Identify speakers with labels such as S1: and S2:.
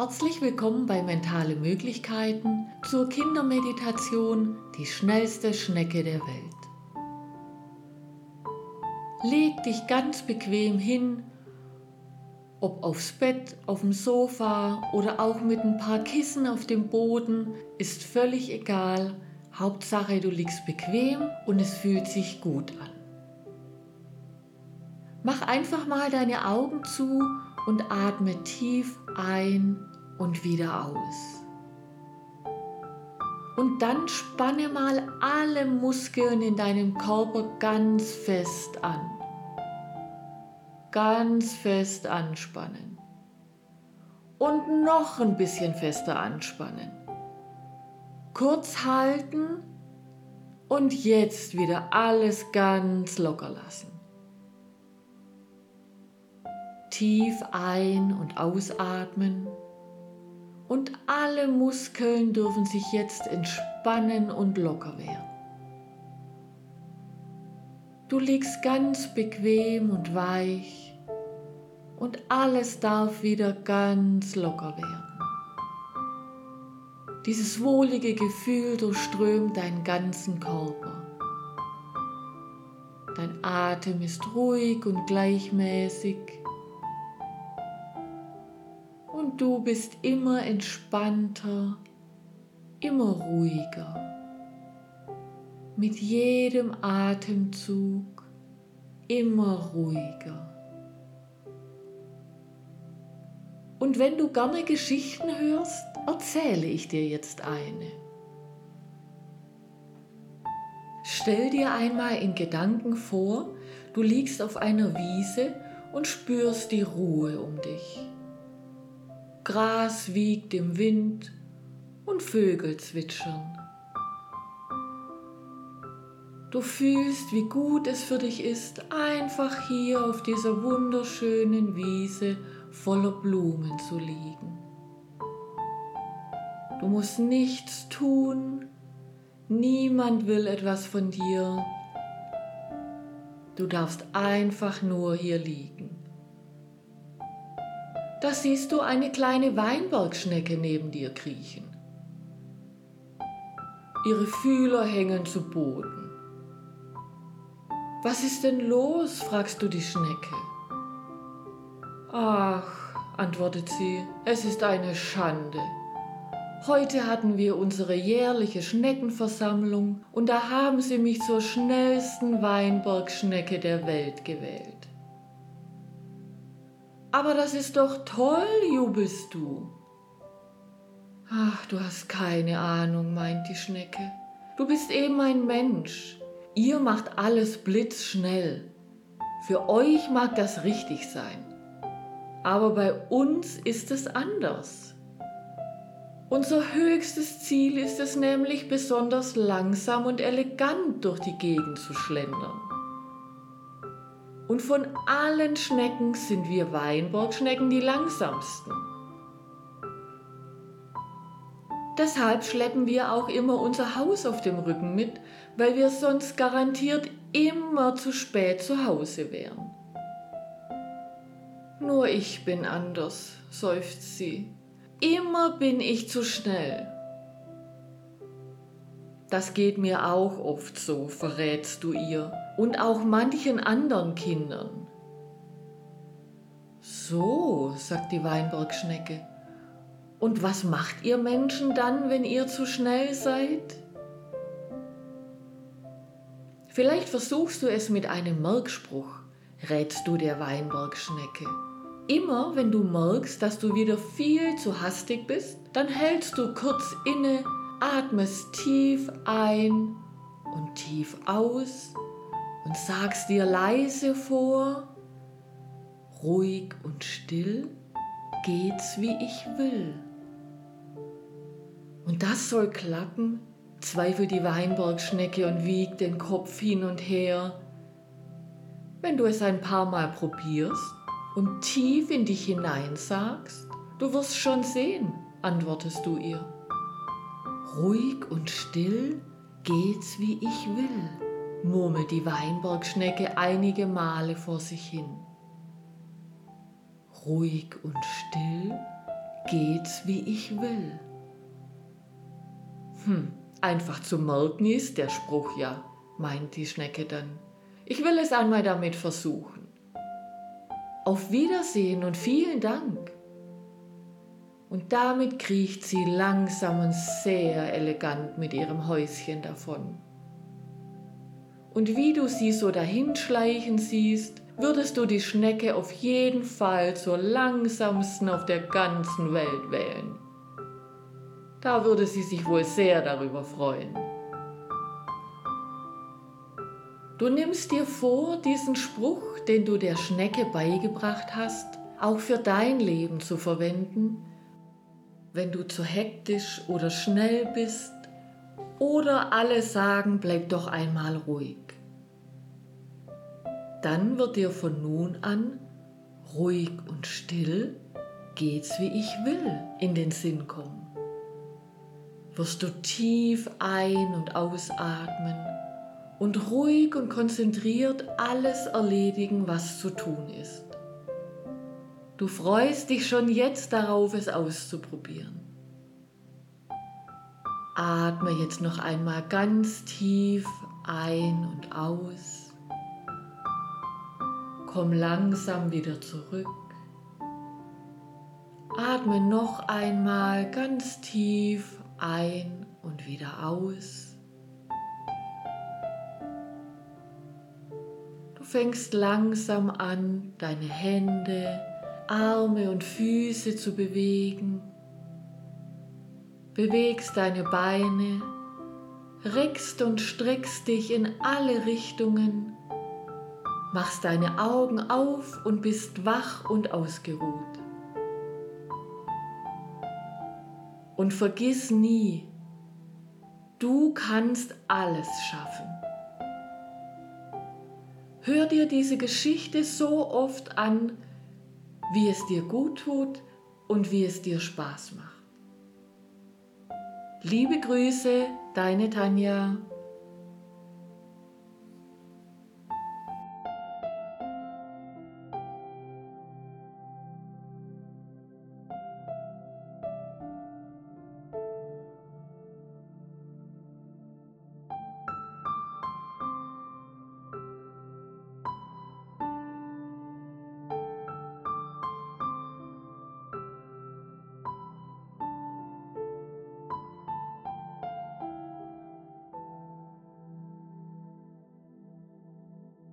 S1: Herzlich willkommen bei Mentale Möglichkeiten zur Kindermeditation Die schnellste Schnecke der Welt. Leg dich ganz bequem hin, ob aufs Bett, auf dem Sofa oder auch mit ein paar Kissen auf dem Boden, ist völlig egal. Hauptsache, du liegst bequem und es fühlt sich gut an. Mach einfach mal deine Augen zu und atme tief ein und wieder aus. Und dann spanne mal alle Muskeln in deinem Körper ganz fest an. Ganz fest anspannen. Und noch ein bisschen fester anspannen. Kurz halten und jetzt wieder alles ganz locker lassen. Tief ein- und ausatmen und alle Muskeln dürfen sich jetzt entspannen und locker werden. Du liegst ganz bequem und weich und alles darf wieder ganz locker werden. Dieses wohlige Gefühl durchströmt deinen ganzen Körper. Dein Atem ist ruhig und gleichmäßig du bist immer entspannter, immer ruhiger. Mit jedem Atemzug immer ruhiger. Und wenn du gerne Geschichten hörst, erzähle ich dir jetzt eine. Stell dir einmal in Gedanken vor, du liegst auf einer Wiese und spürst die Ruhe um dich. Gras wiegt im Wind und Vögel zwitschern. Du fühlst, wie gut es für dich ist, einfach hier auf dieser wunderschönen Wiese voller Blumen zu liegen. Du musst nichts tun, niemand will etwas von dir. Du darfst einfach nur hier liegen. Da siehst du eine kleine Weinbergschnecke neben dir kriechen. Ihre Fühler hängen zu Boden. Was ist denn los? fragst du die Schnecke. Ach, antwortet sie, es ist eine Schande. Heute hatten wir unsere jährliche Schneckenversammlung und da haben sie mich zur schnellsten Weinbergschnecke der Welt gewählt. Aber das ist doch toll, jubelst du. Ach, du hast keine Ahnung, meint die Schnecke. Du bist eben ein Mensch. Ihr macht alles blitzschnell. Für euch mag das richtig sein. Aber bei uns ist es anders. Unser höchstes Ziel ist es nämlich, besonders langsam und elegant durch die Gegend zu schlendern. Und von allen Schnecken sind wir Weinbergschnecken die langsamsten. Deshalb schleppen wir auch immer unser Haus auf dem Rücken mit, weil wir sonst garantiert immer zu spät zu Hause wären. Nur ich bin anders, seufzt sie. Immer bin ich zu schnell. Das geht mir auch oft so, verrätst du ihr, und auch manchen anderen Kindern. So, sagt die Weinbergschnecke. Und was macht ihr Menschen dann, wenn ihr zu schnell seid? Vielleicht versuchst du es mit einem Merkspruch, rätst du der Weinbergschnecke. Immer wenn du merkst, dass du wieder viel zu hastig bist, dann hältst du kurz inne atmest tief ein und tief aus und sagst dir leise vor, ruhig und still geht's wie ich will. Und das soll klappen, zweifelt die Weinbergschnecke und wiegt den Kopf hin und her. Wenn du es ein paar Mal probierst und tief in dich hinein sagst, du wirst schon sehen, antwortest du ihr. Ruhig und still geht's wie ich will, murmelt die Weinbergschnecke einige Male vor sich hin. Ruhig und still geht's wie ich will. Hm, einfach zu merken ist der Spruch ja, meint die Schnecke dann. Ich will es einmal damit versuchen. Auf Wiedersehen und vielen Dank. Und damit kriecht sie langsam und sehr elegant mit ihrem Häuschen davon. Und wie du sie so dahinschleichen siehst, würdest du die Schnecke auf jeden Fall zur langsamsten auf der ganzen Welt wählen. Da würde sie sich wohl sehr darüber freuen. Du nimmst dir vor, diesen Spruch, den du der Schnecke beigebracht hast, auch für dein Leben zu verwenden, wenn du zu hektisch oder schnell bist oder alle sagen, bleib doch einmal ruhig. Dann wird dir von nun an ruhig und still geht's wie ich will in den Sinn kommen. Wirst du tief ein- und ausatmen und ruhig und konzentriert alles erledigen, was zu tun ist. Du freust dich schon jetzt darauf, es auszuprobieren. Atme jetzt noch einmal ganz tief ein und aus. Komm langsam wieder zurück. Atme noch einmal ganz tief ein und wieder aus. Du fängst langsam an, deine Hände, Arme und Füße zu bewegen bewegst deine Beine, reckst und streckst dich in alle Richtungen, machst deine Augen auf und bist wach und ausgeruht. Und vergiss nie, du kannst alles schaffen. Hör dir diese Geschichte so oft an, wie es dir gut tut und wie es dir Spaß macht. Liebe Grüße, deine Tanja.